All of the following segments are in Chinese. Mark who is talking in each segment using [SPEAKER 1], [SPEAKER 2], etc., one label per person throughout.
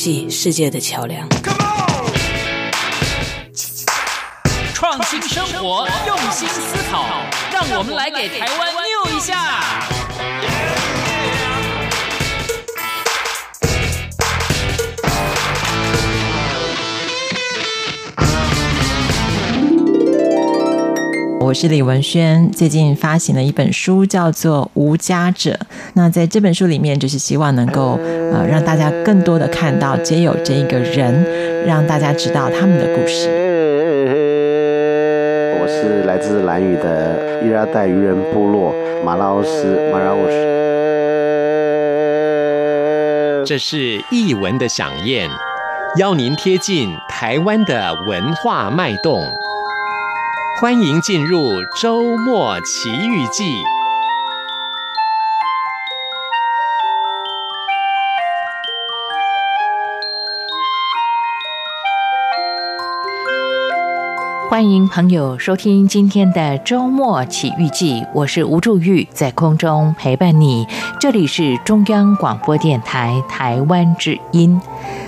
[SPEAKER 1] 系世界的桥梁。
[SPEAKER 2] 创新生活，用心思考，让我们来给台湾 new 一下。
[SPEAKER 3] 我是李文轩，最近发行了一本书，叫做《无家者》。那在这本书里面，就是希望能够呃让大家更多的看到街友这一个人，让大家知道他们的故事。
[SPEAKER 4] 我是来自兰屿的伊拉代渔人部落马拉奥斯马拉奥斯。
[SPEAKER 5] 这是译文的响宴，邀您贴近台湾的文化脉动。欢迎进入周末奇遇记。
[SPEAKER 1] 欢迎朋友收听今天的周末奇遇记，我是吴祝玉，在空中陪伴你。这里是中央广播电台台湾之音。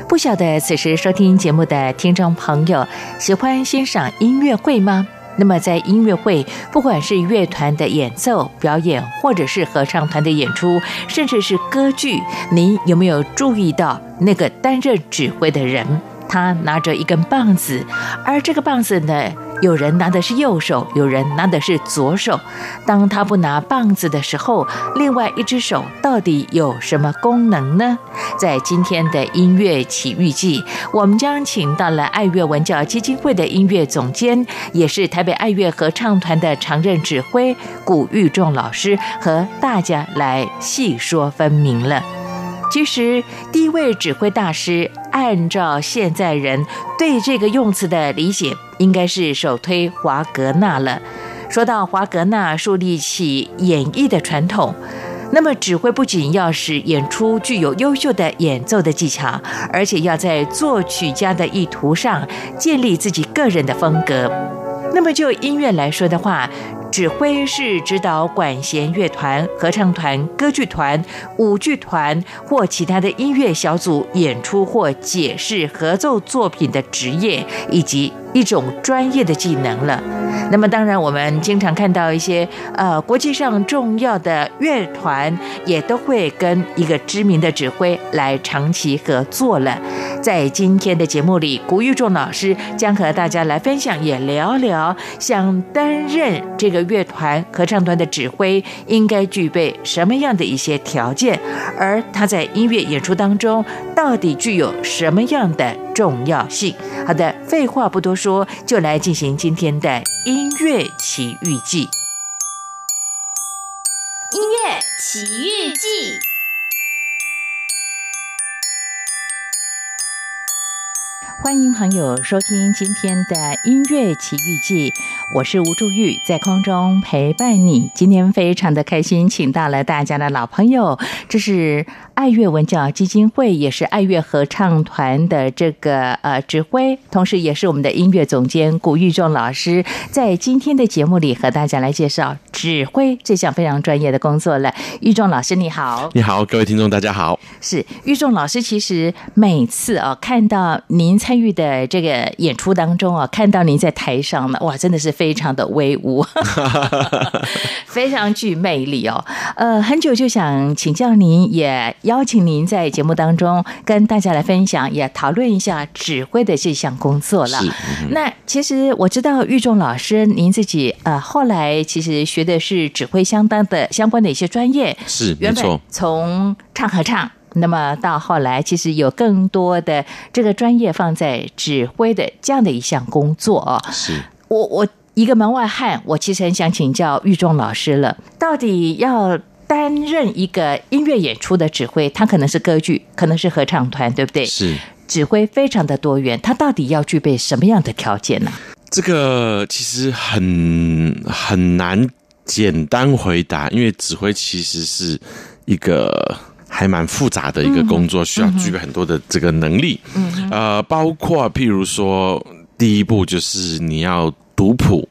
[SPEAKER 1] 不晓得此时收听节目的听众朋友，喜欢欣赏音乐会吗？那么，在音乐会，不管是乐团的演奏表演，或者是合唱团的演出，甚至是歌剧，您有没有注意到那个担任指挥的人？他拿着一根棒子，而这个棒子呢，有人拿的是右手，有人拿的是左手。当他不拿棒子的时候，另外一只手到底有什么功能呢？在今天的音乐奇遇记，我们将请到了爱乐文教基金会的音乐总监，也是台北爱乐合唱团的常任指挥古玉仲老师，和大家来细说分明了。其实，第一位指挥大师，按照现在人对这个用词的理解，应该是首推华格纳了。说到华格纳树立起演绎的传统，那么指挥不仅要使演出具有优秀的演奏的技巧，而且要在作曲家的意图上建立自己个人的风格。那么就音乐来说的话，指挥是指导管弦乐团、合唱团、歌剧团、舞剧团或其他的音乐小组演出或解释合奏作品的职业，以及一种专业的技能了。那么，当然，我们经常看到一些呃国际上重要的乐团，也都会跟一个知名的指挥来长期合作了。在今天的节目里，古玉仲老师将和大家来分享，也聊聊想担任这个乐团合唱团的指挥应该具备什么样的一些条件，而他在音乐演出当中到底具有什么样的重要性？好的，废话不多，说就来进行今天的音乐奇遇记。
[SPEAKER 6] 音乐奇遇记，
[SPEAKER 1] 欢迎朋友收听今天的音乐奇遇记。我是吴祝玉，在空中陪伴你。今天非常的开心，请到了大家的老朋友，这是爱乐文教基金会，也是爱乐合唱团的这个呃指挥，同时也是我们的音乐总监古玉仲老师，在今天的节目里和大家来介绍指挥这项非常专业的工作了。玉仲老师你好，
[SPEAKER 7] 你好，各位听众大家好。
[SPEAKER 1] 是玉仲老师，其实每次啊看到您参与的这个演出当中啊，看到您在台上呢，哇，真的是。非常的威武，非常具魅力哦。呃，很久就想请教您，也邀请您在节目当中跟大家来分享，也讨论一下指挥的这项工作了。嗯、那其实我知道玉仲老师，您自己呃后来其实学的是指挥相当的相关的一些专业，
[SPEAKER 7] 是原本。
[SPEAKER 1] 从唱合唱，那么到后来其实有更多的这个专业放在指挥的这样的一项工作哦。
[SPEAKER 7] 是
[SPEAKER 1] 我我。一个门外汉，我其实很想请教玉仲老师了。到底要担任一个音乐演出的指挥，他可能是歌剧，可能是合唱团，对不对？
[SPEAKER 7] 是。
[SPEAKER 1] 指挥非常的多元，他到底要具备什么样的条件呢？
[SPEAKER 7] 这个其实很很难简单回答，因为指挥其实是一个还蛮复杂的一个工作，需要具备很多的这个能力。嗯，呃，包括譬如说，第一步就是你要读谱。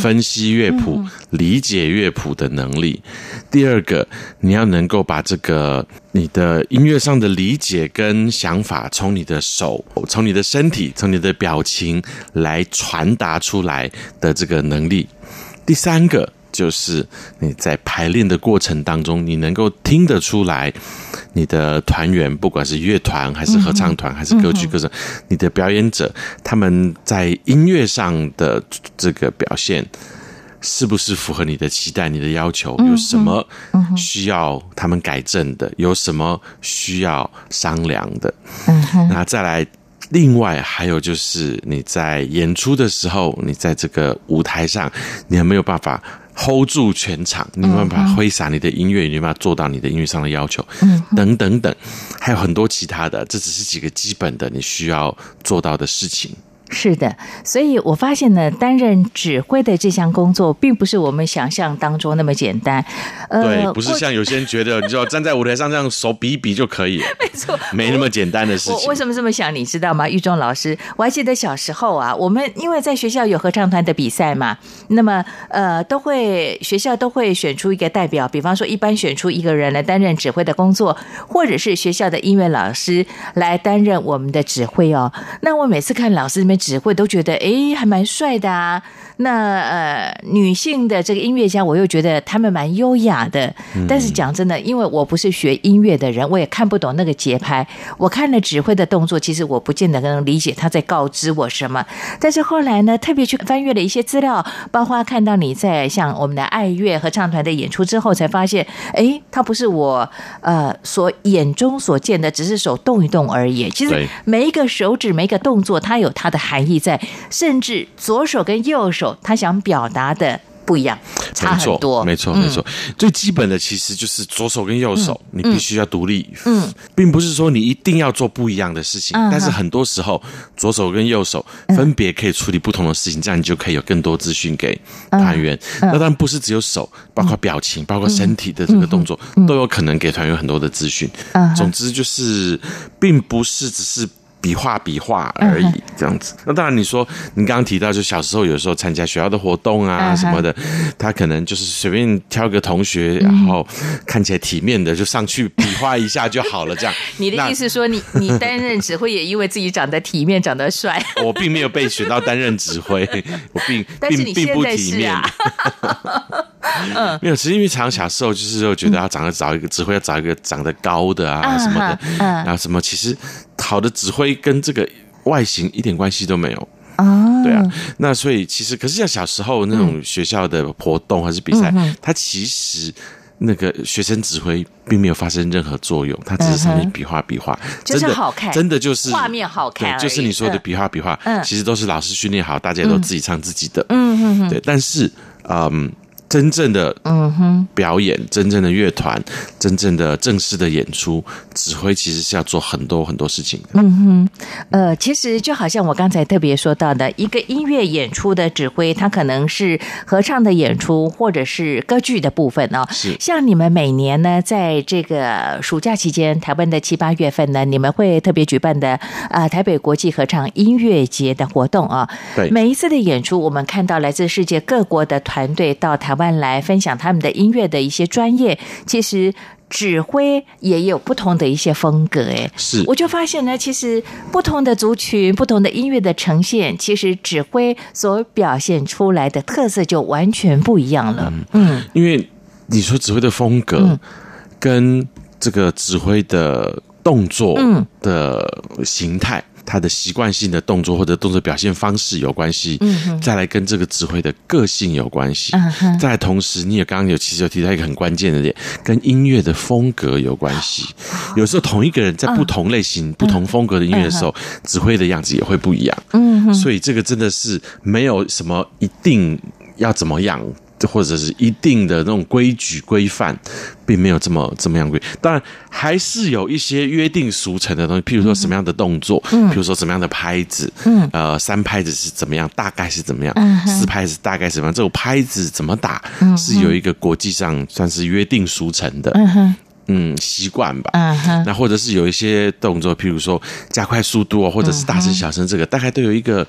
[SPEAKER 7] 分析乐谱、理解乐谱的能力。第二个，你要能够把这个你的音乐上的理解跟想法，从你的手、从你的身体、从你的表情来传达出来的这个能力。第三个，就是你在排练的过程当中，你能够听得出来。你的团员，不管是乐团还是合唱团，还是歌剧歌手，你的表演者，他们在音乐上的这个表现，是不是符合你的期待、你的要求？有什么需要他们改正的？有什么需要商量的？那再来，另外还有就是你在演出的时候，你在这个舞台上，你有没有办法？hold 住全场，你没办法挥洒你的音乐，你没办法做到你的音乐上的要求，嗯，等等等，还有很多其他的，这只是几个基本的你需要做到的事情。
[SPEAKER 1] 是的，所以我发现呢，担任指挥的这项工作，并不是我们想象当中那么简单。
[SPEAKER 7] 呃，对，不是像有些人觉得，你知道站在舞台上这样手比一比就可以，没错，没那么简单的事情。
[SPEAKER 1] 我为什么这么想？你知道吗？玉忠老师，我还记得小时候啊，我们因为在学校有合唱团的比赛嘛，那么呃，都会学校都会选出一个代表，比方说一般选出一个人来担任指挥的工作，或者是学校的音乐老师来担任我们的指挥哦。那我每次看老师们。指挥都觉得哎，还蛮帅的啊。那呃，女性的这个音乐家，我又觉得他们蛮优雅的。但是讲真的，因为我不是学音乐的人，我也看不懂那个节拍。我看了指挥的动作，其实我不见得能理解他在告知我什么。但是后来呢，特别去翻阅了一些资料，包括看到你在像我们的爱乐合唱团的演出之后，才发现，哎，他不是我呃所眼中所见的，只是手动一动而已。其实每一个手指，每一个动作，它有它的含义在，甚至左手跟右手。他想表达的不一样，差很多。
[SPEAKER 7] 没错，没错。最基本的其实就是左手跟右手，你必须要独立。嗯，并不是说你一定要做不一样的事情，但是很多时候左手跟右手分别可以处理不同的事情，这样你就可以有更多资讯给团员。那当然不是只有手，包括表情，包括身体的这个动作，都有可能给团员很多的资讯。总之就是，并不是只是。比划比划而已，这样子。那当然，你说你刚刚提到，就小时候有时候参加学校的活动啊什么的，他可能就是随便挑个同学，然后看起来体面的就上去比划一下就好了，这样。
[SPEAKER 1] 你的意思说，你你担任指挥也因为自己长得体面、长得帅？
[SPEAKER 7] 我并没有被选到担任指挥，我并并并不体面。嗯，没有，其实因为常常小时候就是觉得要长得找一个指挥，要找一个长得高的啊什么的，然后什么其实。好的指挥跟这个外形一点关系都没有。啊，对啊，那所以其实可是像小时候那种学校的活动还是比赛，它其实那个学生指挥并没有发生任何作用，它只是上面比划比划，真的好看，真的就是
[SPEAKER 1] 画面好看，
[SPEAKER 7] 对，就是你说的比划比划，其实都是老师训练好，大家都自己唱自己的，嗯嗯，对，但是嗯。真正的嗯哼表演，真正的乐团，真正的正式的演出，指挥其实是要做很多很多事情的。嗯
[SPEAKER 1] 哼，呃，其实就好像我刚才特别说到的，一个音乐演出的指挥，他可能是合唱的演出，或者是歌剧的部分哦。是，像你们每年呢，在这个暑假期间，台湾的七八月份呢，你们会特别举办的啊、呃，台北国际合唱音乐节的活动啊。对，每一次的演出，我们看到来自世界各国的团队到台湾。来分享他们的音乐的一些专业，其实指挥也有不同的一些风格，哎，是，我就发现呢，其实不同的族群、不同的音乐的呈现，其实指挥所表现出来的特色就完全不一样了。
[SPEAKER 7] 嗯，因为你说指挥的风格跟这个指挥的动作的形态。他的习惯性的动作或者动作表现方式有关系，嗯，再来跟这个指挥的个性有关系，嗯，再来同时你也刚刚有其实有提到一个很关键的点，跟音乐的风格有关系。有时候同一个人在不同类型、不同风格的音乐的时候，指挥的样子也会不一样，嗯，所以这个真的是没有什么一定要怎么样。或者是一定的那种规矩规范，并没有这么这么样规。当然，还是有一些约定俗成的东西，譬如说什么样的动作，嗯，譬如说什么样的拍子，嗯，呃，三拍子是怎么样，大概是怎么样，嗯，四拍子大概是怎么样，这种拍子怎么打，嗯，是有一个国际上算是约定俗成的。嗯，习惯吧。嗯哼，那或者是有一些动作，譬如说加快速度哦，或者是大声小声，这个大概都有一个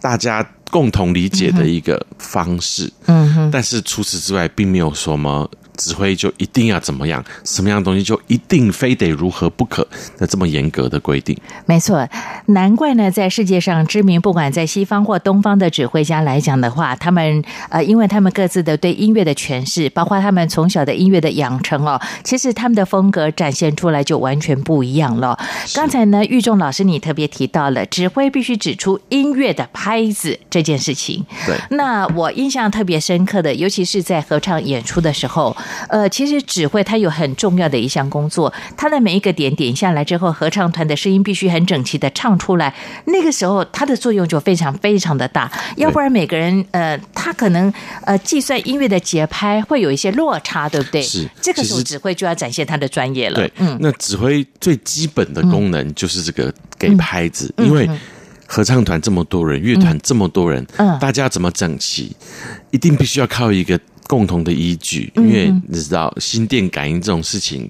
[SPEAKER 7] 大家共同理解的一个方式。嗯哼，但是除此之外，并没有什么。指挥就一定要怎么样？什么样的东西就一定非得如何不可的这么严格的规定？
[SPEAKER 1] 没错，难怪呢，在世界上知名，不管在西方或东方的指挥家来讲的话，他们呃，因为他们各自的对音乐的诠释，包括他们从小的音乐的养成哦，其实他们的风格展现出来就完全不一样了。刚才呢，玉仲老师你特别提到了指挥必须指出音乐的拍子这件事情。
[SPEAKER 7] 对，
[SPEAKER 1] 那我印象特别深刻的，尤其是在合唱演出的时候。呃，其实指挥它有很重要的一项工作，它的每一个点点下来之后，合唱团的声音必须很整齐的唱出来。那个时候，它的作用就非常非常的大，要不然每个人呃，他可能呃计算音乐的节拍会有一些落差，对不对？
[SPEAKER 7] 是，
[SPEAKER 1] 这个时候指挥就要展现他的专业了。
[SPEAKER 7] 对，嗯，那指挥最基本的功能就是这个给拍子，嗯、因为合唱团这么多人，乐团这么多人，嗯，大家怎么整齐，一定必须要靠一个。共同的依据，因为你知道心电感应这种事情，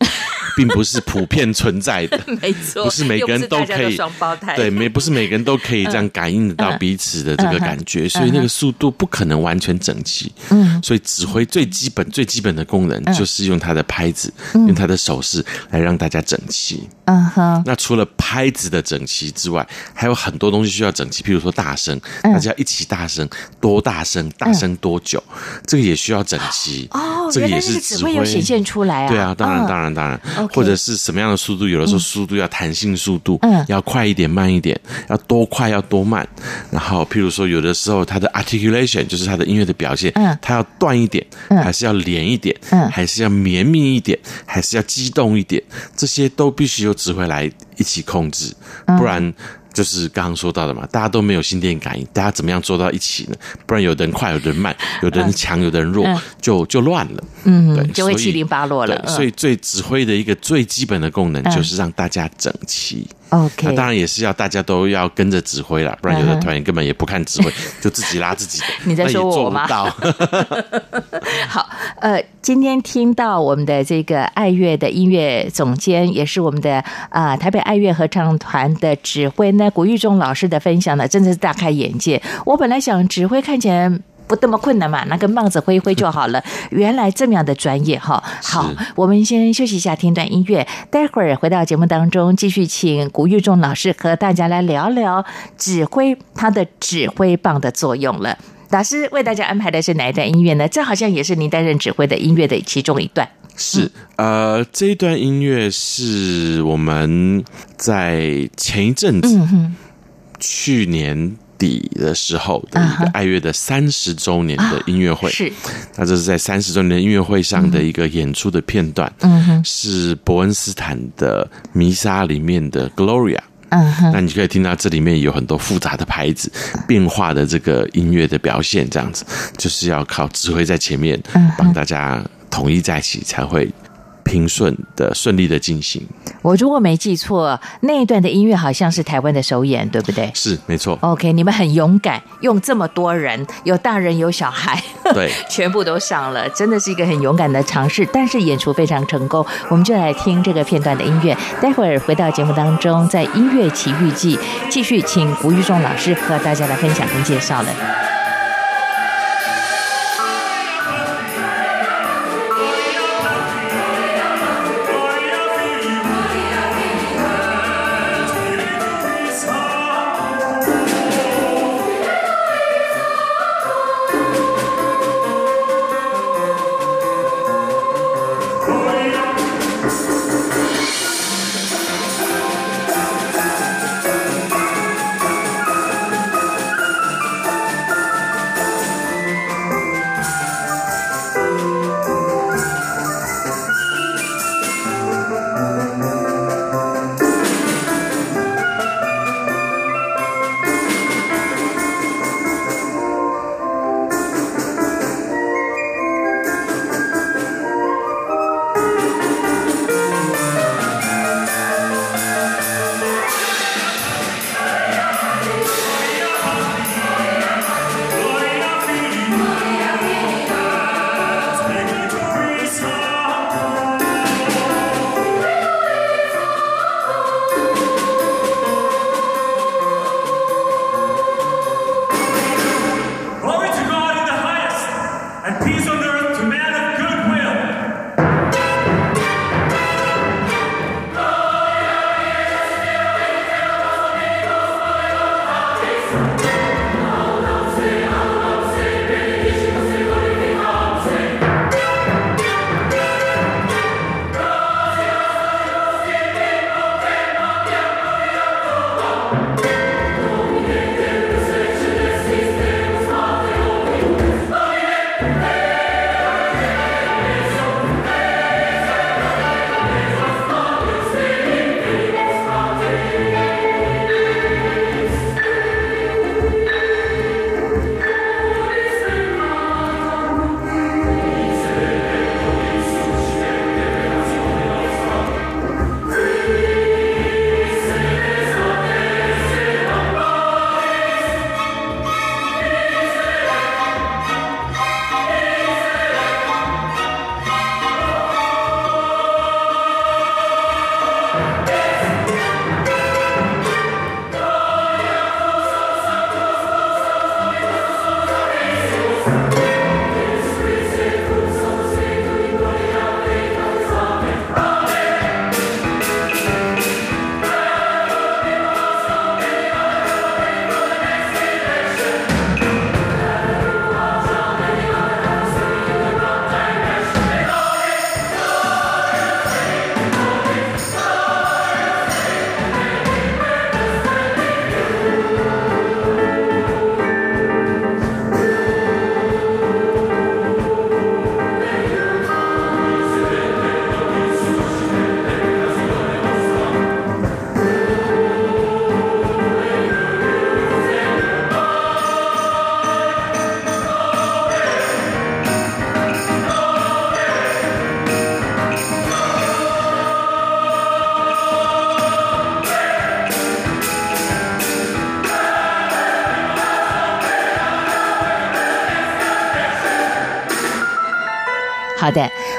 [SPEAKER 7] 并不是普遍存在的，
[SPEAKER 1] 没错，
[SPEAKER 7] 不是每个人都可以双胞胎，对，没不是每个人都可以这样感应得到彼此的这个感觉，所以那个速度不可能完全整齐。嗯，所以指挥最基本、最基本的功能就是用他的拍子，用他的手势来让大家整齐。嗯哼，那除了拍子的整齐之外，还有很多东西需要整齐，譬如说大声，大家一起大声，多大声，大声多久，这个也需要。整齐。哦，这个也是指挥
[SPEAKER 1] 有显现出来啊。
[SPEAKER 7] 对啊，当然，当然，当然，或者是什么样的速度？有的时候速度要弹性速度，嗯，要快一点，慢一点，要多快，要多慢。然后，譬如说，有的时候它的 articulation 就是它的音乐的表现，嗯，它要断一点，还是要连一点，嗯，还是要绵密一点，还是要激动一点，这些都必须由指挥来一起控制，不然。就是刚刚说到的嘛，大家都没有心电感应，大家怎么样做到一起呢？不然有的人快，有的人慢，有的人强，有的人弱，就就乱了，嗯，对，
[SPEAKER 1] 就会七零八落了。
[SPEAKER 7] 所以最指挥的一个最基本的功能就是让大家整齐。
[SPEAKER 1] OK，
[SPEAKER 7] 那当然也是要大家都要跟着指挥啦，不然有的团员根本也不看指挥，就自己拉自己的。
[SPEAKER 1] 你在说我吗？好，呃，今天听到我们的这个爱乐的音乐总监，也是我们的啊、呃、台北爱乐合唱团的指挥呢，古玉忠老师的分享呢，真的是大开眼界。我本来想指挥看起来。不那么困难嘛，拿个棒子挥一挥就好了。原来这么样的专业哈。好，我们先休息一下，听段音乐。待会儿回到节目当中，继续请古玉仲老师和大家来聊聊指挥他的指挥棒的作用了。老师为大家安排的是哪一段音乐呢？这好像也是您担任指挥的音乐的其中一段。
[SPEAKER 7] 是，呃，这一段音乐是我们在前一阵子，嗯、去年。底的时候的一个爱乐的三十周年的音乐会，啊、是，那这是在三十周年音乐会上的一个演出的片段，嗯哼，是伯恩斯坦的弥撒里面的 Gloria，嗯哼，那你可以听到这里面有很多复杂的拍子变化的这个音乐的表现，这样子就是要靠指挥在前面帮大家统一在一起才会。平顺的、顺利的进行。
[SPEAKER 1] 我如果没记错，那一段的音乐好像是台湾的首演，对不对？
[SPEAKER 7] 是，没错。
[SPEAKER 1] OK，你们很勇敢，用这么多人，有大人有小孩，
[SPEAKER 7] 对，
[SPEAKER 1] 全部都上了，真的是一个很勇敢的尝试。但是演出非常成功，我们就来听这个片段的音乐。待会儿回到节目当中，在音乐奇遇记继续请吴玉仲老师和大家来分享跟介绍了。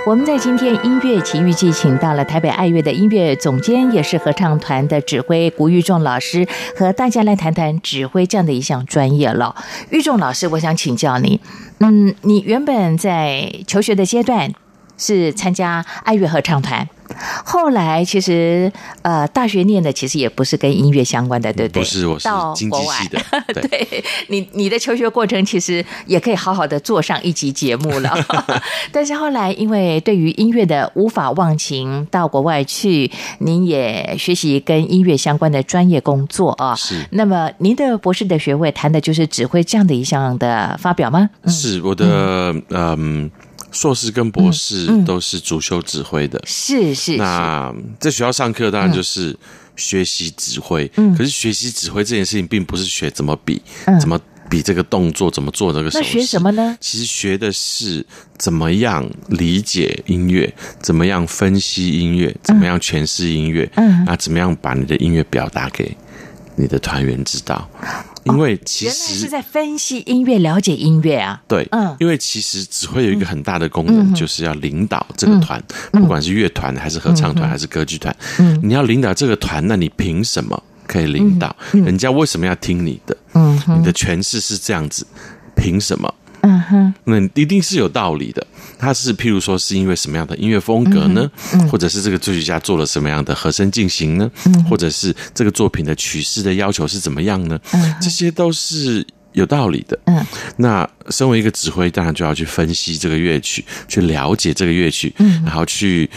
[SPEAKER 1] 我们在今天音乐奇遇记请到了台北爱乐的音乐总监，也是合唱团的指挥谷玉仲老师，和大家来谈谈指挥这样的一项专业了。玉仲老师，我想请教你，嗯，你原本在求学的阶段是参加爱乐合唱团。后来其实呃，大学念的其实也不是跟音乐相关的，对不对？
[SPEAKER 7] 不是，我是经济系的。
[SPEAKER 1] 对，对你你的求学过程其实也可以好好的做上一集节目了。但是后来因为对于音乐的无法忘情，到国外去，您也学习跟音乐相关的专业工作啊。
[SPEAKER 7] 是。
[SPEAKER 1] 那么您的博士的学位谈的就是指挥这样的一项的发表吗？
[SPEAKER 7] 是我的嗯。嗯硕士跟博士都是主修指挥的，
[SPEAKER 1] 是是。
[SPEAKER 7] 那在学校上课当然就是学习指挥，嗯，可是学习指挥这件事情并不是学怎么比，怎么比这个动作，怎么做这个手势。
[SPEAKER 1] 那学什么呢？
[SPEAKER 7] 其实学的是怎么样理解音乐，怎么样分析音乐，怎么样诠释音乐，嗯，那怎么样把你的音乐表达给你的团员知道。因为其实、哦、原来
[SPEAKER 1] 是在分析音乐，了解音乐啊。
[SPEAKER 7] 对，嗯，因为其实指挥有一个很大的功能，就是要领导这个团，不管是乐团还是合唱团还是歌剧团，嗯，你要领导这个团，那你凭什么可以领导？人家为什么要听你的？嗯，你的诠释是这样子，凭什么？嗯哼，那一定是有道理的。他是譬如说，是因为什么样的音乐风格呢？嗯，或者是这个作曲家做了什么样的和声进行呢？嗯，或者是这个作品的曲式的要求是怎么样呢？嗯，这些都是有道理的。嗯，那身为一个指挥，当然就要去分析这个乐曲，去了解这个乐曲，嗯，然后去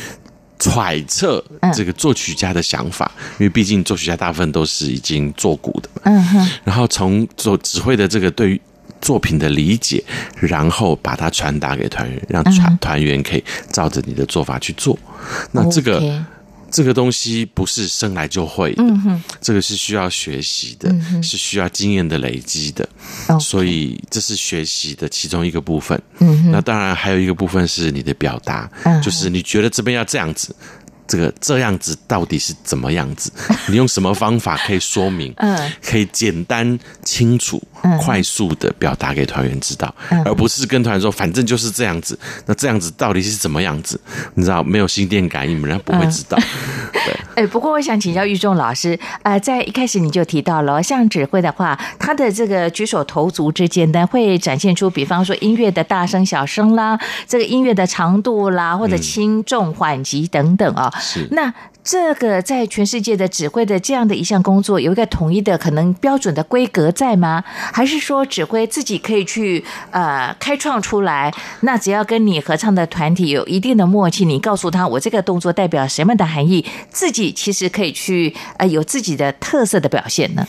[SPEAKER 7] 揣测这个作曲家的想法，因为毕竟作曲家大部分都是已经作古的嘛。嗯哼，然后从做指挥的这个对于。作品的理解，然后把它传达给团员，让团团员可以照着你的做法去做。那这个、okay. 这个东西不是生来就会的，嗯、这个是需要学习的，嗯、是需要经验的累积的。所以这是学习的其中一个部分。嗯、那当然还有一个部分是你的表达，嗯、就是你觉得这边要这样子。这个这样子到底是怎么样子？你用什么方法可以说明？嗯，可以简单、清楚、快速的表达给团员知道，而不是跟团员说反正就是这样子。那这样子到底是怎么样子？你知道没有心电感应，人家不会知道。对。
[SPEAKER 1] 哎，不过我想请教玉仲老师，呃，在一开始你就提到了，像指挥的话，他的这个举手投足之间呢，会展现出，比方说音乐的大声、小声啦，这个音乐的长度啦，或者轻重缓急等等啊。
[SPEAKER 7] 是，
[SPEAKER 1] 那这个在全世界的指挥的这样的一项工作，有一个统一的可能标准的规格在吗？还是说指挥自己可以去呃开创出来？那只要跟你合唱的团体有一定的默契，你告诉他我这个动作代表什么的含义，自己其实可以去呃有自己的特色的表现呢？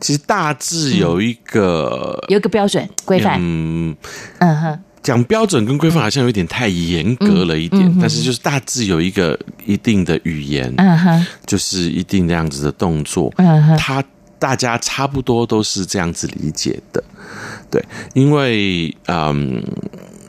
[SPEAKER 7] 其实大致有一个、
[SPEAKER 1] 嗯、有一个标准规范，嗯嗯哼。
[SPEAKER 7] 讲标准跟规范好像有点太严格了一点，嗯嗯、但是就是大致有一个一定的语言，嗯、就是一定这样子的动作，嗯、他大家差不多都是这样子理解的，对，因为嗯，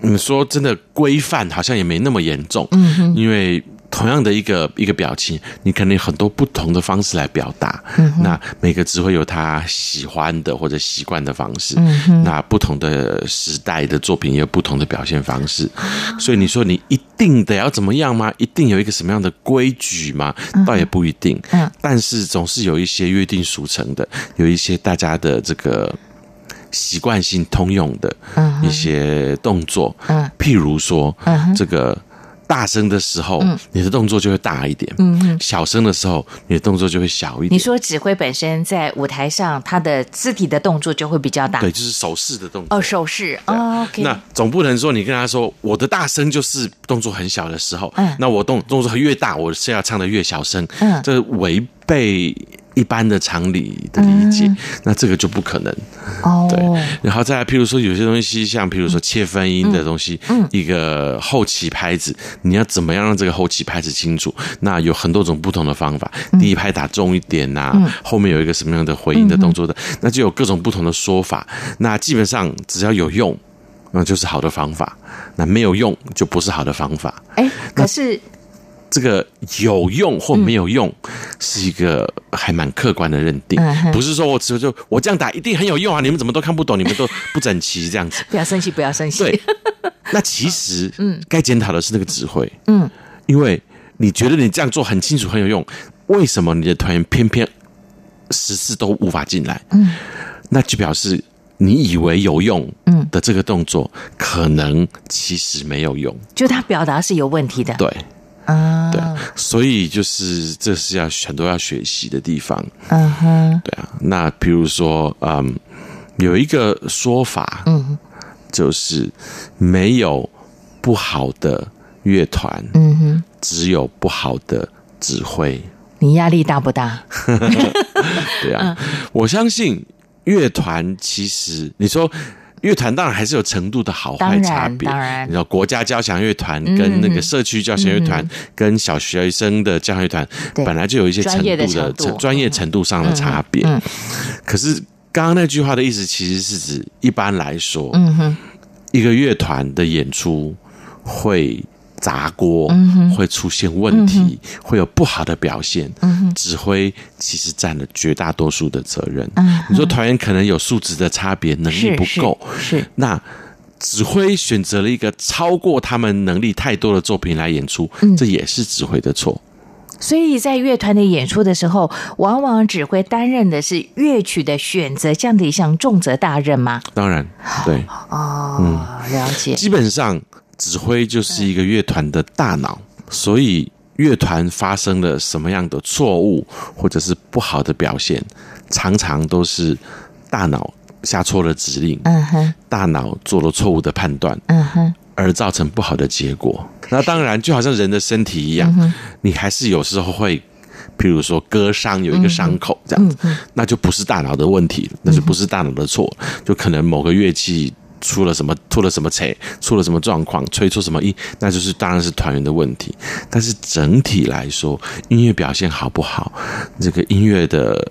[SPEAKER 7] 你说真的规范好像也没那么严重，嗯、因为。同样的一个一个表情，你可能有很多不同的方式来表达。嗯、那每个指挥有他喜欢的或者习惯的方式。嗯、那不同的时代的作品也有不同的表现方式。嗯、所以你说你一定得要怎么样吗？一定有一个什么样的规矩吗？倒也不一定。嗯、但是总是有一些约定俗成的，有一些大家的这个习惯性通用的一些动作。嗯、譬如说、嗯、这个。大声的时候，你的动作就会大一点；嗯，小声的时候，你的动作就会小一点。
[SPEAKER 1] 你说指挥本身在舞台上，他的肢体的动作就会比较大，
[SPEAKER 7] 对，就是手势的动作。
[SPEAKER 1] 哦，手势。哦，okay、
[SPEAKER 7] 那总不能说你跟他说，我的大声就是动作很小的时候，嗯，那我动动作越大，我是要唱的越小声，嗯，这违背。一般的常理的理解，嗯、那这个就不可能。哦，对，然后再来，譬如说有些东西，像譬如说切分音的东西，嗯，一个后期拍子，你要怎么样让这个后期拍子清楚？那有很多种不同的方法。第一拍打重一点呐、后面有一个什么样的回应的动作的，嗯、那就有各种不同的说法。那基本上只要有用，那就是好的方法；那没有用，就不是好的方法。
[SPEAKER 1] 哎，可是。
[SPEAKER 7] 这个有用或没有用，是一个还蛮客观的认定，不是说我只就我这样打一定很有用啊！你们怎么都看不懂？你们都不整齐这样子。
[SPEAKER 1] 不要生气，不要生气。
[SPEAKER 7] 对，那其实，嗯，该检讨的是那个指挥，
[SPEAKER 1] 嗯，
[SPEAKER 7] 因为你觉得你这样做很清楚很有用，为什么你的团员偏偏十次都无法进来？
[SPEAKER 1] 嗯，
[SPEAKER 7] 那就表示你以为有用，嗯的这个动作，可能其实没有用，
[SPEAKER 1] 就他表达是有问题的，
[SPEAKER 7] 对。
[SPEAKER 1] 啊，
[SPEAKER 7] 对，所以就是这是要很多要学习的地方。
[SPEAKER 1] 嗯哼，
[SPEAKER 7] 对啊。那比如说，嗯，有一个说法，
[SPEAKER 1] 嗯，
[SPEAKER 7] 就是没有不好的乐团，
[SPEAKER 1] 嗯哼，
[SPEAKER 7] 只有不好的指挥。
[SPEAKER 1] 你压力大不大？
[SPEAKER 7] 对啊，我相信乐团其实你说。乐团当然还是有程度的好坏差别，
[SPEAKER 1] 当然，
[SPEAKER 7] 你知道国家交响乐团跟那个社区交响乐团跟小学生的交响乐团本来就有一些程度的专业程度。上的差别。可是刚刚那句话的意思其实是指一般来说，
[SPEAKER 1] 嗯哼，
[SPEAKER 7] 一个乐团的演出会。砸锅会出现问题，嗯、会有不好的表现。
[SPEAKER 1] 嗯、
[SPEAKER 7] 指挥其实占了绝大多数的责任。
[SPEAKER 1] 嗯、
[SPEAKER 7] 你说团员可能有素质的差别，能力不够，
[SPEAKER 1] 是，是
[SPEAKER 7] 那指挥选择了一个超过他们能力太多的作品来演出，
[SPEAKER 1] 嗯、
[SPEAKER 7] 这也是指挥的错。
[SPEAKER 1] 所以在乐团的演出的时候，往往指挥担任的是乐曲的选择这样的一项重责大任吗？
[SPEAKER 7] 当然，对，
[SPEAKER 1] 哦，嗯、了解。
[SPEAKER 7] 基本上。指挥就是一个乐团的大脑，所以乐团发生了什么样的错误或者是不好的表现，常常都是大脑下错了指令，
[SPEAKER 1] 嗯哼，
[SPEAKER 7] 大脑做了错误的判断，
[SPEAKER 1] 嗯哼，
[SPEAKER 7] 而造成不好的结果。那当然，就好像人的身体一样，你还是有时候会，譬如说割伤，有一个伤口这样子，那就不是大脑的问题，那就不是大脑的错，就可能某个乐器。出了什么？出了什么错？出了什么状况？吹出什么音？那就是当然是团员的问题。但是整体来说，音乐表现好不好？这个音乐的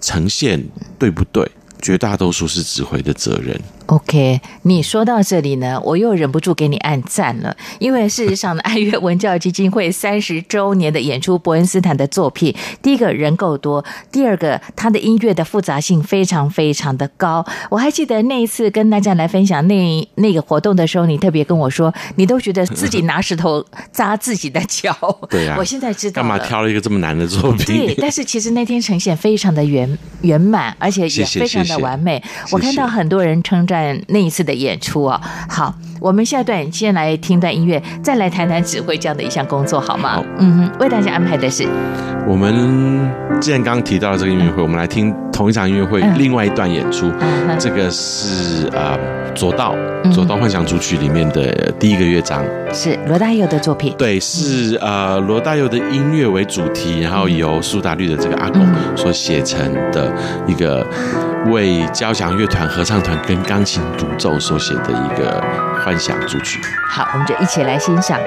[SPEAKER 7] 呈现对不对？绝大多数是指挥的责任。
[SPEAKER 1] OK，你说到这里呢，我又忍不住给你按赞了，因为事实上呢，爱乐文教基金会三十周年的演出，伯恩斯坦的作品，第一个人够多，第二个他的音乐的复杂性非常非常的高。我还记得那一次跟大家来分享那那个活动的时候，你特别跟我说，你都觉得自己拿石头扎自己的脚。
[SPEAKER 7] 对呀、啊，
[SPEAKER 1] 我现在知道
[SPEAKER 7] 干嘛挑了一个这么难的作品？
[SPEAKER 1] 对，但是其实那天呈现非常的圆圆满，而且也非常的完美。
[SPEAKER 7] 谢谢谢谢，
[SPEAKER 1] 我看到很多人称赞。那一次的演出啊，好，我们下一段先来听段音乐，再来谈谈指挥这样的一项工作，好吗？
[SPEAKER 7] 好，
[SPEAKER 1] 嗯哼，为大家安排的是，
[SPEAKER 7] 我们既然刚刚提到了这个音乐会，我们来听同一场音乐会另外一段演出，
[SPEAKER 1] 嗯、
[SPEAKER 7] 这个是呃左道左道幻想组曲里面的第一个乐章，
[SPEAKER 1] 是罗大佑的作品，
[SPEAKER 7] 对，是呃罗大佑的音乐为主题，然后由苏打绿的这个阿公所写成的一个。为交响乐团、合唱团跟钢琴独奏所写的一个幻想组曲。
[SPEAKER 1] 好，我们就一起来欣赏。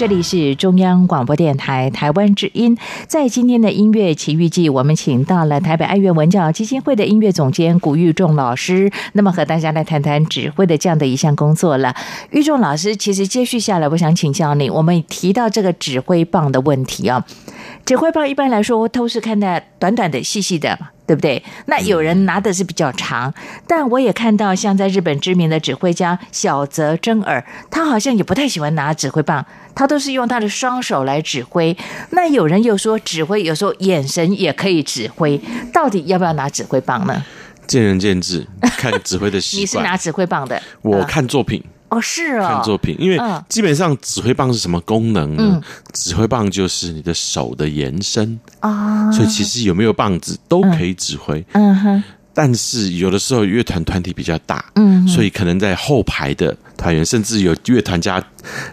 [SPEAKER 1] 这里是中央广播电台台湾之音，在今天的音乐奇遇记，我们请到了台北爱乐文教基金会的音乐总监古玉仲老师，那么和大家来谈谈指挥的这样的一项工作了。玉仲老师，其实接续下来，我想请教你，我们提到这个指挥棒的问题啊，指挥棒一般来说都是看的短短的、细细的。对不对？那有人拿的是比较长，但我也看到像在日本知名的指挥家小泽征尔，他好像也不太喜欢拿指挥棒，他都是用他的双手来指挥。那有人又说，指挥有时候眼神也可以指挥，到底要不要拿指挥棒呢？
[SPEAKER 7] 见仁见智，看指挥的习惯。
[SPEAKER 1] 你是拿指挥棒的？
[SPEAKER 7] 我看作品。
[SPEAKER 1] 哦，是哦，
[SPEAKER 7] 看作品，因为基本上指挥棒是什么功能呢？嗯、指挥棒就是你的手的延伸啊，哦、所以其实有没有棒子都可以指挥。嗯哼，但是有的时候乐团团体比较大，嗯，所以可能在后排的。团员甚至有乐团加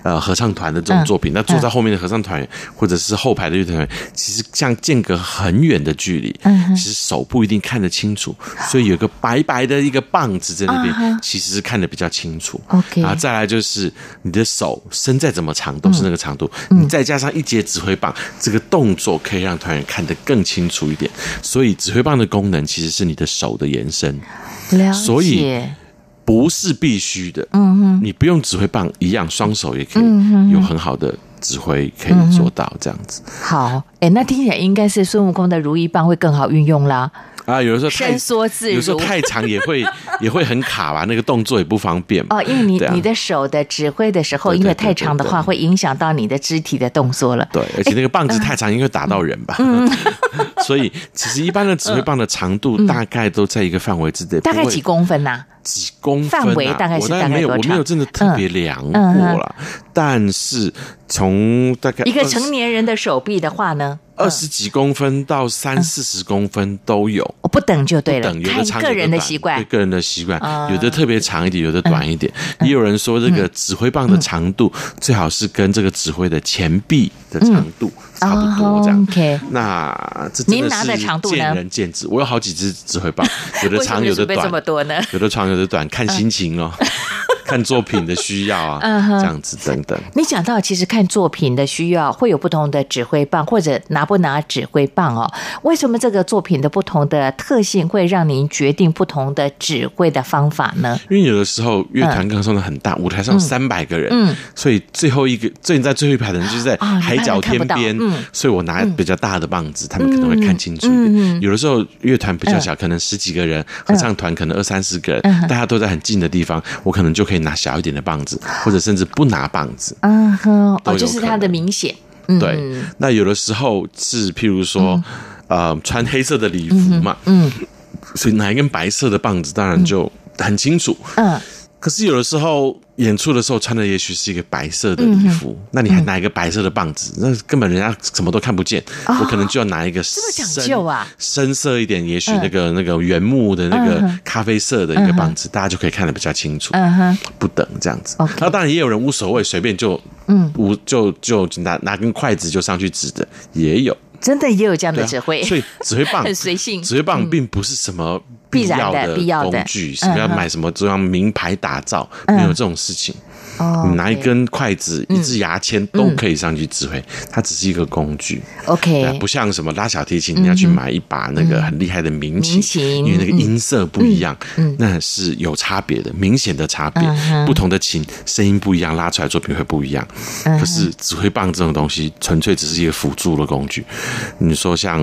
[SPEAKER 7] 呃合唱团的这种作品，那坐在后面的合唱团员或者是后排的乐团员，其实像间隔很远的距离，其实手不一定看得清楚，所以有个白白的一个棒子在那边，其实是看得比较清楚。OK，然后再来就是你的手伸再怎么长都是那个长度，你再加上一节指挥棒，这个动作可以让团员看得更清楚一点。所以指挥棒的功能其实是你的手的延伸，所以。不是必须的，嗯哼，你不用指挥棒一样，双手也可以有很好的指挥可以做到这样子。
[SPEAKER 1] 嗯、好，哎，那听起来应该是孙悟空的如意棒会更好运用啦。
[SPEAKER 7] 啊，有的时候
[SPEAKER 1] 伸缩自如，
[SPEAKER 7] 有时候太长也会 也会很卡吧，那个动作也不方便。
[SPEAKER 1] 哦，因为你、啊、你的手的指挥的时候，因为太长的话，会影响到你的肢体的动作了。
[SPEAKER 7] 对，而且那个棒子太长，应该会打到人吧。嗯，所以其实一般的指挥棒的长度大概都在一个范围之内。
[SPEAKER 1] 大概几公分呐？
[SPEAKER 7] 几公分？
[SPEAKER 1] 范围大概是大概
[SPEAKER 7] 没有，我没有真的特别量过了。但是从大概
[SPEAKER 1] 一个成年人的手臂的话呢？
[SPEAKER 7] 二十几公分到三四十公分都有，
[SPEAKER 1] 我不等就对了。
[SPEAKER 7] 等有的长，
[SPEAKER 1] 个人的习惯，
[SPEAKER 7] 对个人的习惯，有的特别长一点，有的短一点。也有人说，这个指挥棒的长度最好是跟这个指挥的前臂的长度差不多，这样。那这
[SPEAKER 1] 您拿的长度呢？
[SPEAKER 7] 见仁见智。我有好几支指挥棒，有的 长，有的短，有的长，有的短，看心情哦。看作品的需要啊，这样子等等。
[SPEAKER 1] 你讲到其实看作品的需要会有不同的指挥棒，或者拿不拿指挥棒哦？为什么这个作品的不同的特性会让您决定不同的指挥的方法呢？
[SPEAKER 7] 因为有的时候乐团刚上的很大，舞台上有三百个人，嗯，所以最后一个最在最后一排的人就是在海角天边，嗯，所以我拿比较大的棒子，他们可能会看清楚一点。有的时候乐团比较小，可能十几个人，合唱团可能二三十个人，大家都在很近的地方，我可能就可以。拿小一点的棒子，或者甚至不拿棒子，
[SPEAKER 1] 嗯哼，哦，就是它的明显。
[SPEAKER 7] 对，那有的时候是譬如说，呃，穿黑色的礼服嘛，嗯，所以拿一根白色的棒子，当然就很清楚，嗯。可是有的时候演出的时候穿的也许是一个白色的礼服，嗯、那你还拿一个白色的棒子，嗯、那根本人家什么都看不见。哦、我可能就要拿一个深
[SPEAKER 1] 这么讲究啊，
[SPEAKER 7] 深色一点，也许那个、嗯、那个原木的那个咖啡色的一个棒子，嗯、大家就可以看得比较清楚。嗯哼，不等这样子。那当然也有人无所谓，随便就嗯，无就就拿拿根筷子就上去指的也有。
[SPEAKER 1] 真的也有这样的指挥，
[SPEAKER 7] 所以指挥棒
[SPEAKER 1] 很随性。
[SPEAKER 7] 指挥棒并不是什么必要的工具，什么要买什么这样名牌打造，没有这种事情。你拿一根筷子、一支牙签都可以上去指挥，它只是一个工具。
[SPEAKER 1] OK，
[SPEAKER 7] 不像什么拉小提琴，你要去买一把那个很厉害的民琴，因为那个音色不一样，那是有差别的，明显的差别。不同的琴声音不一样，拉出来作品会不一样。可是指挥棒这种东西，纯粹只是一个辅助的工具。你说像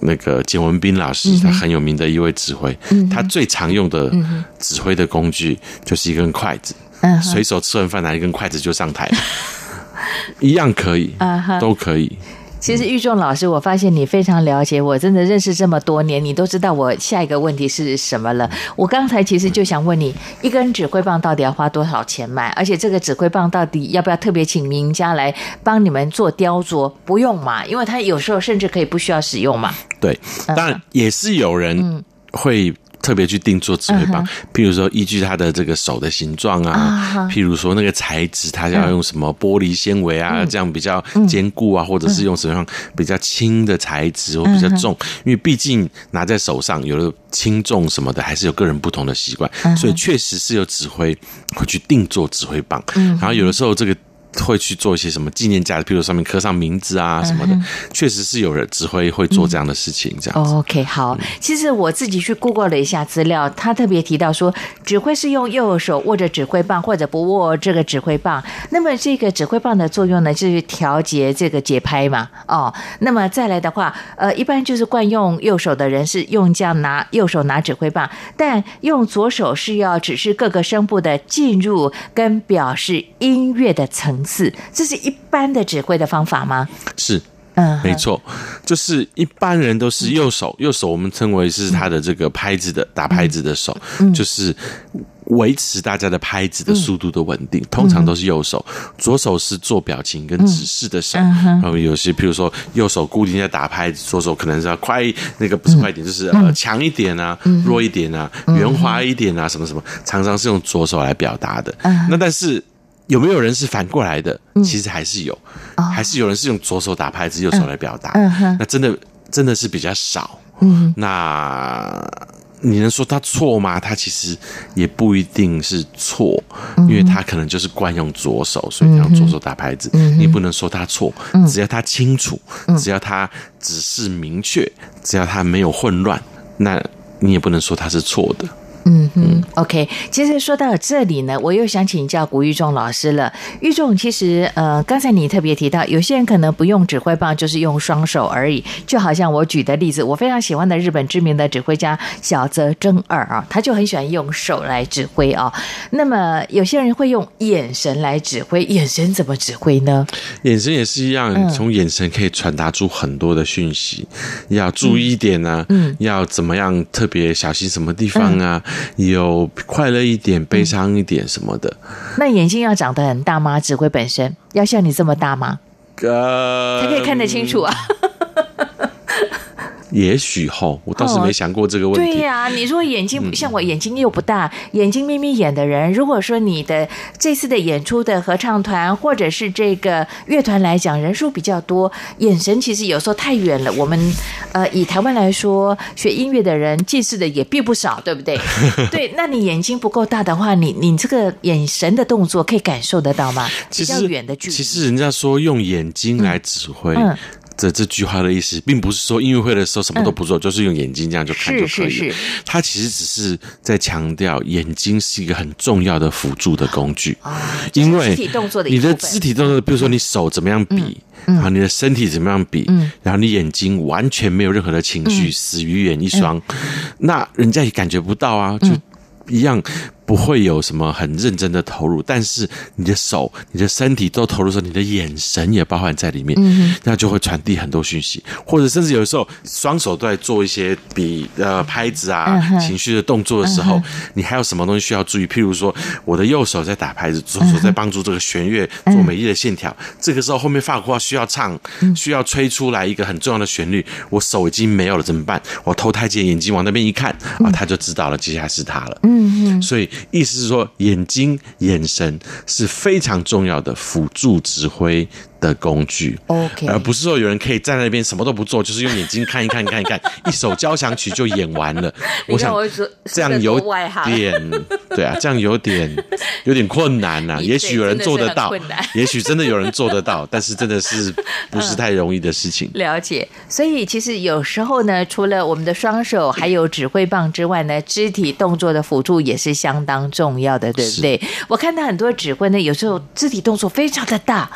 [SPEAKER 7] 那个简文斌老师，他很有名的一位指挥，他最常用的指挥的工具就是一根筷子。随手吃完饭拿一根筷子就上台，一样可以，都可以。
[SPEAKER 1] 其实玉仲老师，我发现你非常了解我，真的认识这么多年，你都知道我下一个问题是什么了。我刚才其实就想问你，一根指挥棒到底要花多少钱买？而且这个指挥棒到底要不要特别请名家来帮你们做雕琢？不用嘛，因为他有时候甚至可以不需要使用嘛。
[SPEAKER 7] 对，当然也是有人会。特别去定做指挥棒，譬如说依据他的这个手的形状啊，譬如说那个材质，他要用什么玻璃纤维啊，这样比较坚固啊，或者是用什么样比较轻的材质或比较重，因为毕竟拿在手上，有的轻重什么的，还是有个人不同的习惯，所以确实是有指挥会去定做指挥棒，然后有的时候这个。会去做一些什么纪念架，比如上面刻上名字啊什么的，确实是有人指挥会做这样的事情。这样
[SPEAKER 1] OK，好。其实我自己去 Google 了一下资料，他特别提到说，指挥是用右手握着指挥棒，或者不握这个指挥棒。那么这个指挥棒的作用呢，就是调节这个节拍嘛。哦，那么再来的话，呃，一般就是惯用右手的人是用这样拿右手拿指挥棒，但用左手是要指示各个声部的进入跟表示音乐的层。是，这是一般的指挥的方法吗？
[SPEAKER 7] 是，嗯，没错，就是一般人都是右手，右手我们称为是他的这个拍子的打拍子的手，就是维持大家的拍子的速度的稳定，通常都是右手，左手是做表情跟指示的手。然后有些，譬如说右手固定在打拍子，左手可能是要快，那个不是快一点，就是呃强一点啊，弱一点啊，圆滑一点啊，什么什么，常常是用左手来表达的。那但是。有没有人是反过来的？其实还是有，嗯、还是有人是用左手打拍子，右手来表达。嗯嗯、那真的真的是比较少。嗯，那你能说他错吗？他其实也不一定是错，因为他可能就是惯用左手，所以他用左手打拍子。嗯、你不能说他错，只要他清楚，只要他指示明确，只要他没有混乱，那你也不能说他是错的。
[SPEAKER 1] 嗯哼，OK。其实说到这里呢，我又想请教古玉仲老师了。玉仲，其实呃，刚才你特别提到，有些人可能不用指挥棒，就是用双手而已。就好像我举的例子，我非常喜欢的日本知名的指挥家小泽征尔啊，他就很喜欢用手来指挥啊。那么有些人会用眼神来指挥，眼神怎么指挥呢？
[SPEAKER 7] 眼神也是一样，从眼神可以传达出很多的讯息，嗯、要注意一点啊，嗯，要怎么样特别小心什么地方啊。嗯有快乐一点，悲伤一点什么的。
[SPEAKER 1] 那眼睛要长得很大吗？指挥本身要像你这么大吗？
[SPEAKER 7] 呃，
[SPEAKER 1] 才可以看得清楚啊。
[SPEAKER 7] 也许后，我倒是没想过这个问题。
[SPEAKER 1] 哦、对呀、啊，你说眼睛像我眼睛又不大，嗯、眼睛眯眯眼的人，如果说你的这次的演出的合唱团或者是这个乐团来讲，人数比较多，眼神其实有时候太远了。我们呃，以台湾来说，学音乐的人近视的也并不少，对不对？对，那你眼睛不够大的话，你你这个眼神的动作可以感受得到吗？比较远的距离。
[SPEAKER 7] 其实人家说用眼睛来指挥。嗯嗯这这句话的意思，并不是说音乐会的时候什么都不做，嗯、就是用眼睛这样就看就可以了。是是是，它其实只是在强调眼睛是一个很重要的辅助的工具。哦、因为你的肢体动作，比如说你手怎么样比，嗯、然后你的身体怎么样比，嗯、然后你眼睛完全没有任何的情绪，嗯、死鱼眼一双，嗯、那人家也感觉不到啊，就一样。不会有什么很认真的投入，但是你的手、你的身体都投入的时候，你的眼神也包含在里面，嗯、那就会传递很多讯息，或者甚至有的时候双手都在做一些比呃拍子啊、嗯、情绪的动作的时候，嗯、你还有什么东西需要注意？譬如说，我的右手在打拍子，左手在帮助这个弦乐做美丽的线条，嗯、这个时候后面法国号需要唱，需要吹出来一个很重要的旋律，我手已经没有了怎么办？我头抬起眼睛往那边一看啊，他就知道了，接下来是他了。嗯嗯，所以。意思是说，眼睛、眼神是非常重要的辅助指挥的工具，OK，而不是说有人可以站在那边什么都不做，就是用眼睛看一看、看一看，一首交响曲就演完了。我想这样有点，对啊，这样有点 有点困难呐。也许有人做得到，也许真的有人做得到，但是真的是不是太容易的事情。
[SPEAKER 1] 了解，所以其实有时候呢，除了我们的双手还有指挥棒之外呢，肢体动作的辅助也是相当重要的，对不对？我看到很多指挥呢，有时候肢体动作非常的大，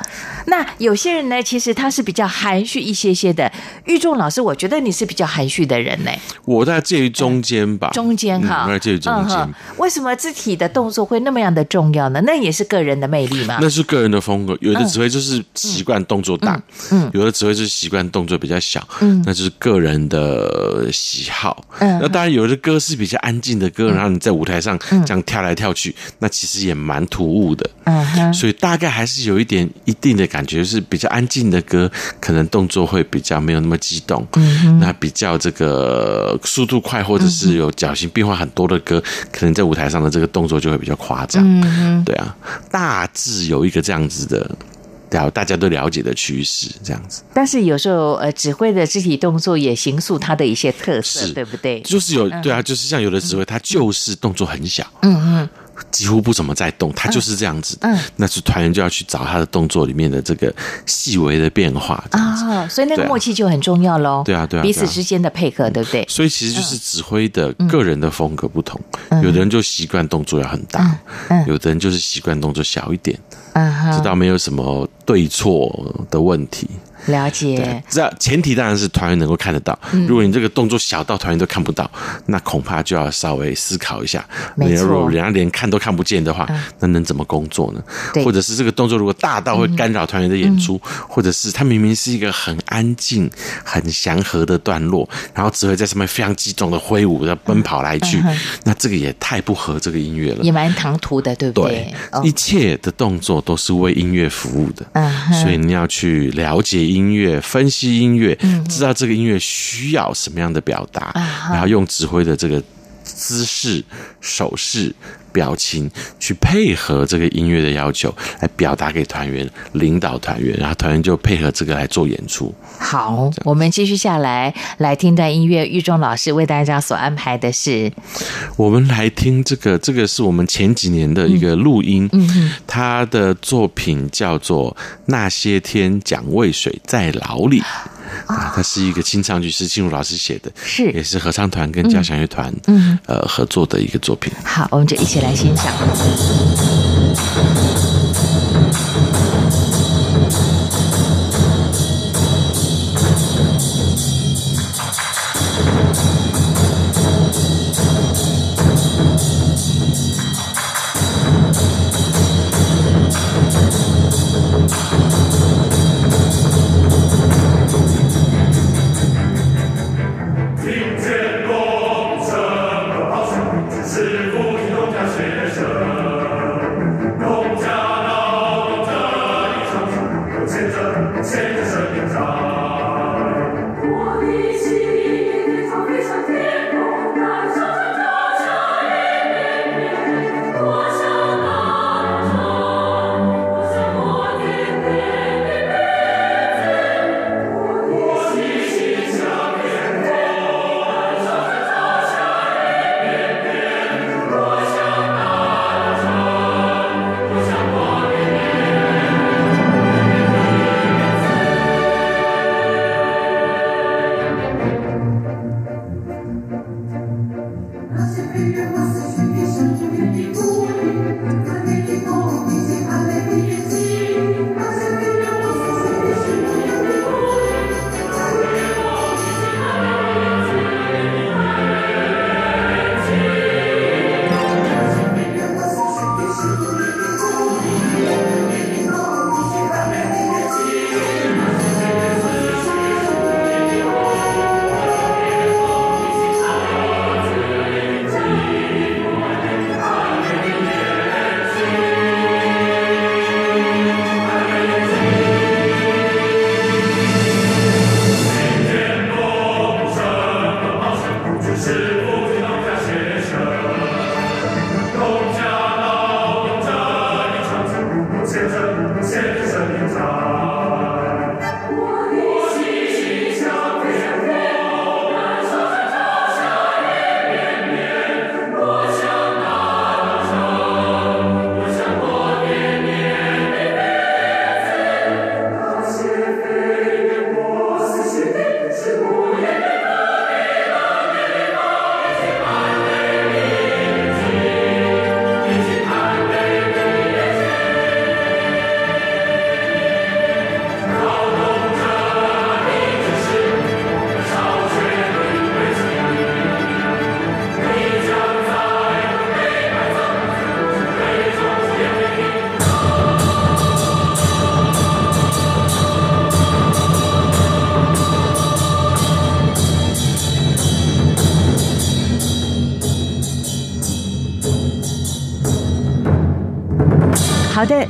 [SPEAKER 1] 那。有些人呢，其实他是比较含蓄一些些的。玉仲老师，我觉得你是比较含蓄的人呢。
[SPEAKER 7] 我在介于中间吧，
[SPEAKER 1] 中间哈，
[SPEAKER 7] 我在介于中间。
[SPEAKER 1] 为什么肢体的动作会那么样的重要呢？那也是个人的魅力嘛。
[SPEAKER 7] 那是个人的风格。有的指挥就是习惯动作大，嗯，有的指挥就是习惯动作比较小，嗯，那就是个人的喜好。嗯，那当然有的歌是比较安静的歌，然后你在舞台上这样跳来跳去，那其实也蛮突兀的。嗯哼，所以大概还是有一点一定的感觉。是比较安静的歌，可能动作会比较没有那么激动。嗯，那比较这个速度快，或者是有脚型变化很多的歌，可能在舞台上的这个动作就会比较夸张。嗯，对啊，大致有一个这样子的，大家都了解的趋势，这样子。
[SPEAKER 1] 但是有时候，呃，指挥的肢体动作也形塑他的一些特色，对不对？
[SPEAKER 7] 就是有，对啊，就是像有的指挥，他就是动作很小。嗯嗯。几乎不怎么在动，他就是这样子。嗯，那是团员就要去找他的动作里面的这个细微的变化
[SPEAKER 1] 啊，所以那个默契就很重要喽。
[SPEAKER 7] 对啊，对啊，
[SPEAKER 1] 彼此之间的配合，对不对？
[SPEAKER 7] 所以其实就是指挥的个人的风格不同，有的人就习惯动作要很大，有的人就是习惯动作小一点。嗯，知道没有什么对错的问题。
[SPEAKER 1] 了解，
[SPEAKER 7] 这前提当然是团员能够看得到。如果你这个动作小到团员都看不到，那恐怕就要稍微思考一下。没错，如果人家连看都看不见的话，那能怎么工作呢？或者是这个动作如果大到会干扰团员的演出，或者是他明明是一个很安静、很祥和的段落，然后指挥在上面非常激动的挥舞、要奔跑来去，那这个也太不合这个音乐了，
[SPEAKER 1] 也蛮唐突的，对不对？
[SPEAKER 7] 对，一切的动作都是为音乐服务的，所以你要去了解音。乐分析音乐，知道这个音乐需要什么样的表达，嗯、然后用指挥的这个姿势、手势、表情去配合这个音乐的要求，来表达给团员、领导团员，然后团员就配合这个来做演出。
[SPEAKER 1] 好，我们继续下来，来听段音乐。玉中老师为大家所安排的是，
[SPEAKER 7] 我们来听这个，这个是我们前几年的一个录音，他的作品叫做《那些天蒋渭水在牢里》。啊，它是一个清唱剧，是静茹老师写的，
[SPEAKER 1] 是
[SPEAKER 7] 也是合唱团跟交响乐团
[SPEAKER 1] 嗯
[SPEAKER 7] 呃合作的一个作品。
[SPEAKER 1] 好，我们就一起来欣赏。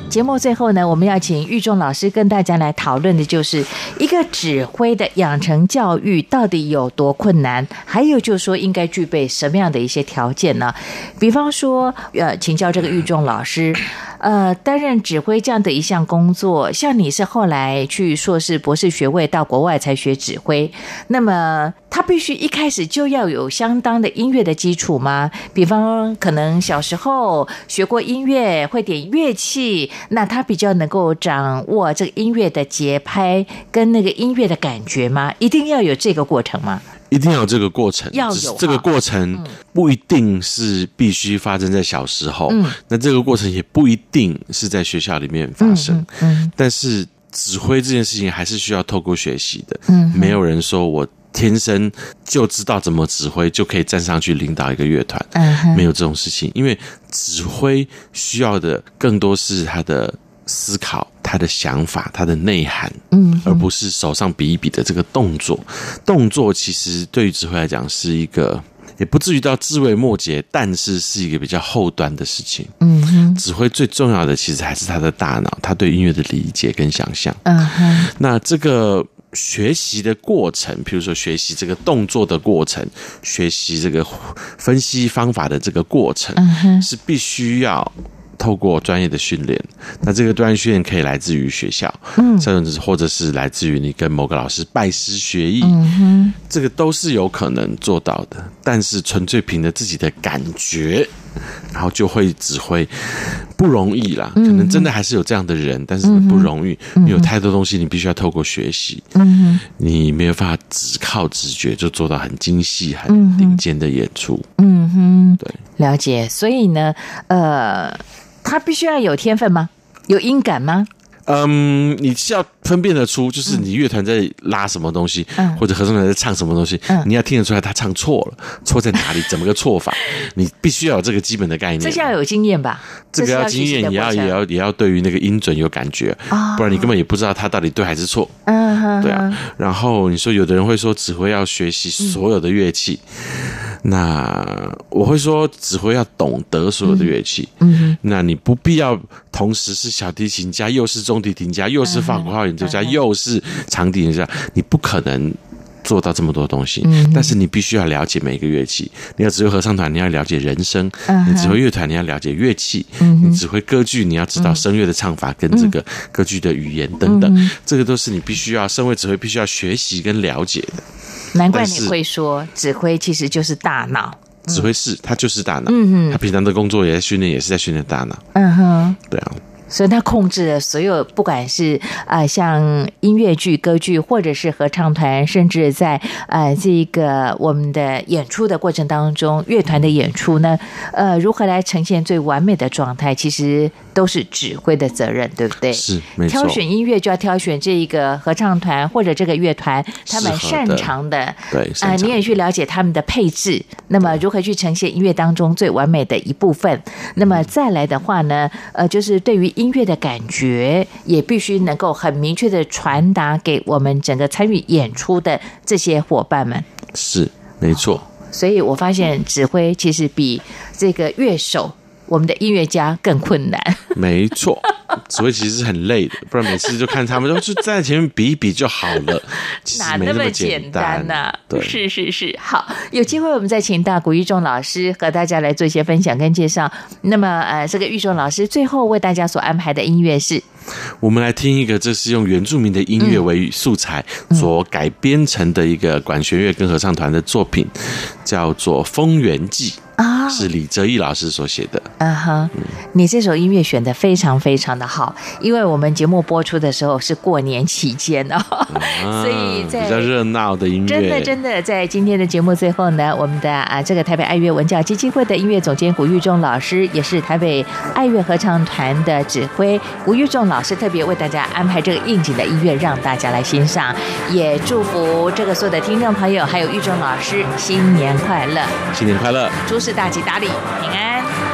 [SPEAKER 1] 节目最后呢，我们要请玉仲老师跟大家来讨论的，就是一个指挥的养成教育到底有多困难，还有就是说应该具备什么样的一些条件呢？比方说，呃，请教这个玉仲老师，呃，担任指挥这样的一项工作，像你是后来去硕士、博士学位到国外才学指挥，那么必须一开始就要有相当的音乐的基础吗？比方可能小时候学过音乐，会点乐器。那他比较能够掌握这个音乐的节拍跟那个音乐的感觉吗？一定要有这个过程吗？
[SPEAKER 7] 一定要有这个过程，
[SPEAKER 1] 要有
[SPEAKER 7] 这个过程不一定是必须发生在小时候，嗯，那这个过程也不一定是在学校里面发生，嗯，嗯，但是指挥这件事情还是需要透过学习的，嗯，没有人说我。天生就知道怎么指挥，就可以站上去领导一个乐团。嗯，没有这种事情，因为指挥需要的更多是他的思考、他的想法、他的内涵，嗯，而不是手上比一比的这个动作。动作其实对于指挥来讲是一个，也不至于到枝微末节，但是是一个比较后端的事情。嗯哼，指挥最重要的其实还是他的大脑，他对音乐的理解跟想象。嗯哼，那这个。学习的过程，譬如说学习这个动作的过程，学习这个分析方法的这个过程，是必须要透过专业的训练。那这个专业训练可以来自于学校，嗯，甚至或者是来自于你跟某个老师拜师学艺，嗯，这个都是有可能做到的。但是纯粹凭着自己的感觉然后就会指挥，不容易啦。
[SPEAKER 1] 嗯
[SPEAKER 7] 可能真的还是有这样的人，但是不容易，
[SPEAKER 1] 嗯
[SPEAKER 7] 因为有太多东西你必须要透过学习，
[SPEAKER 1] 嗯
[SPEAKER 7] 你没有办法只靠直觉就做到很精细、很顶尖的演出。
[SPEAKER 1] 嗯哼，
[SPEAKER 7] 对，
[SPEAKER 1] 了解。所以呢，呃，他必须要有天分吗？有音感吗？
[SPEAKER 7] 嗯，你是要分辨得出，就是你乐团在拉什么东西，
[SPEAKER 1] 嗯
[SPEAKER 7] 或者合唱团在唱什么东西，
[SPEAKER 1] 嗯
[SPEAKER 7] 你要听得出来他唱错了，错在哪里，怎么个错法，你必须要有这个基本的概念。
[SPEAKER 1] 这是要有经验吧？
[SPEAKER 7] 这个要经验，也要也要也要对于那个音准有感觉，
[SPEAKER 1] 啊
[SPEAKER 7] 不然你根本也不知道他到底对还是错。
[SPEAKER 1] 嗯哼，
[SPEAKER 7] 对啊，然后你说有的人会说指挥要学习所有的乐器，那我会说指挥要懂得所有的乐器。
[SPEAKER 1] 嗯
[SPEAKER 7] 那你不必要同时是小提琴家，又是中提琴家，又是法国号演奏家，又是长笛演奏家，你不可能。做到这么多东西，
[SPEAKER 1] 嗯
[SPEAKER 7] 但是你必须要了解每一个乐器。你要指挥合唱团，你要了解人声；
[SPEAKER 1] 嗯
[SPEAKER 7] 你指挥乐团，你要了解乐器；
[SPEAKER 1] 嗯
[SPEAKER 7] 你指挥歌剧，你要知道声乐的唱法跟这个歌剧的语言等等。
[SPEAKER 1] 嗯
[SPEAKER 7] 这个都是你必须要身为指挥必须要学习跟了解的。
[SPEAKER 1] 难怪你会说指挥其实就是大脑。
[SPEAKER 7] 指挥室，他就是大脑。
[SPEAKER 1] 嗯哼
[SPEAKER 7] 他平常的工作也在训练，也是在训练大脑。
[SPEAKER 1] 嗯哼。
[SPEAKER 7] 对啊。
[SPEAKER 1] 所以他控制了所有，不管是呃像音乐剧、歌剧，或者是合唱团，甚至在呃这个我们的演出的过程当中，乐团的演出呢，呃，如何来呈现最完美的状态，其实都是指挥的责任，对不对？
[SPEAKER 7] 是，没错。
[SPEAKER 1] 挑选音乐就要挑选这一个合唱团或者这个乐团他们擅长的，
[SPEAKER 7] 对，
[SPEAKER 1] 啊、呃，你也去了解他们的配置，那么如何去呈现音乐当中最完美的一部分？那么再来的话呢，呃，就是对于音乐的感觉也必须能够很明确的传达给我们整个参与演出的这些伙伴们。
[SPEAKER 7] 是，没错。
[SPEAKER 1] 所以我发现指挥其实比这个乐手。我们的音乐家更困难，
[SPEAKER 7] 没错，所以其实很累的，不然每次就看他们，就站在前面比一比就好了，
[SPEAKER 1] 哪那么简单呢、啊？
[SPEAKER 7] 对，
[SPEAKER 1] 是是是，好，有机会我们再请大古玉仲老师和大家来做一些分享跟介绍。那么呃，这个玉仲老师最后为大家所安排的音乐是，
[SPEAKER 7] 我们来听一个，这是用原住民的音乐为素材所改编成的一个管弦乐跟合唱团的作品，叫做《丰原祭》。啊，是李哲毅老师所写的。
[SPEAKER 1] 嗯哼，你这首音乐选的非常非常的好，因为我们节目播出的时候是过年期间哦，
[SPEAKER 7] 啊、
[SPEAKER 1] 所以在
[SPEAKER 7] 比较热闹的音乐。
[SPEAKER 1] 真的真的，在今天的节目最后呢，我们的啊这个台北爱乐文教基金会的音乐总监古玉仲老师，也是台北爱乐合唱团的指挥古玉仲老师，特别为大家安排这个应景的音乐，让大家来欣赏。也祝福这个所有的听众朋友，还有玉仲老师新年快乐，
[SPEAKER 7] 新年快乐。
[SPEAKER 1] 诸事大吉大利，平安。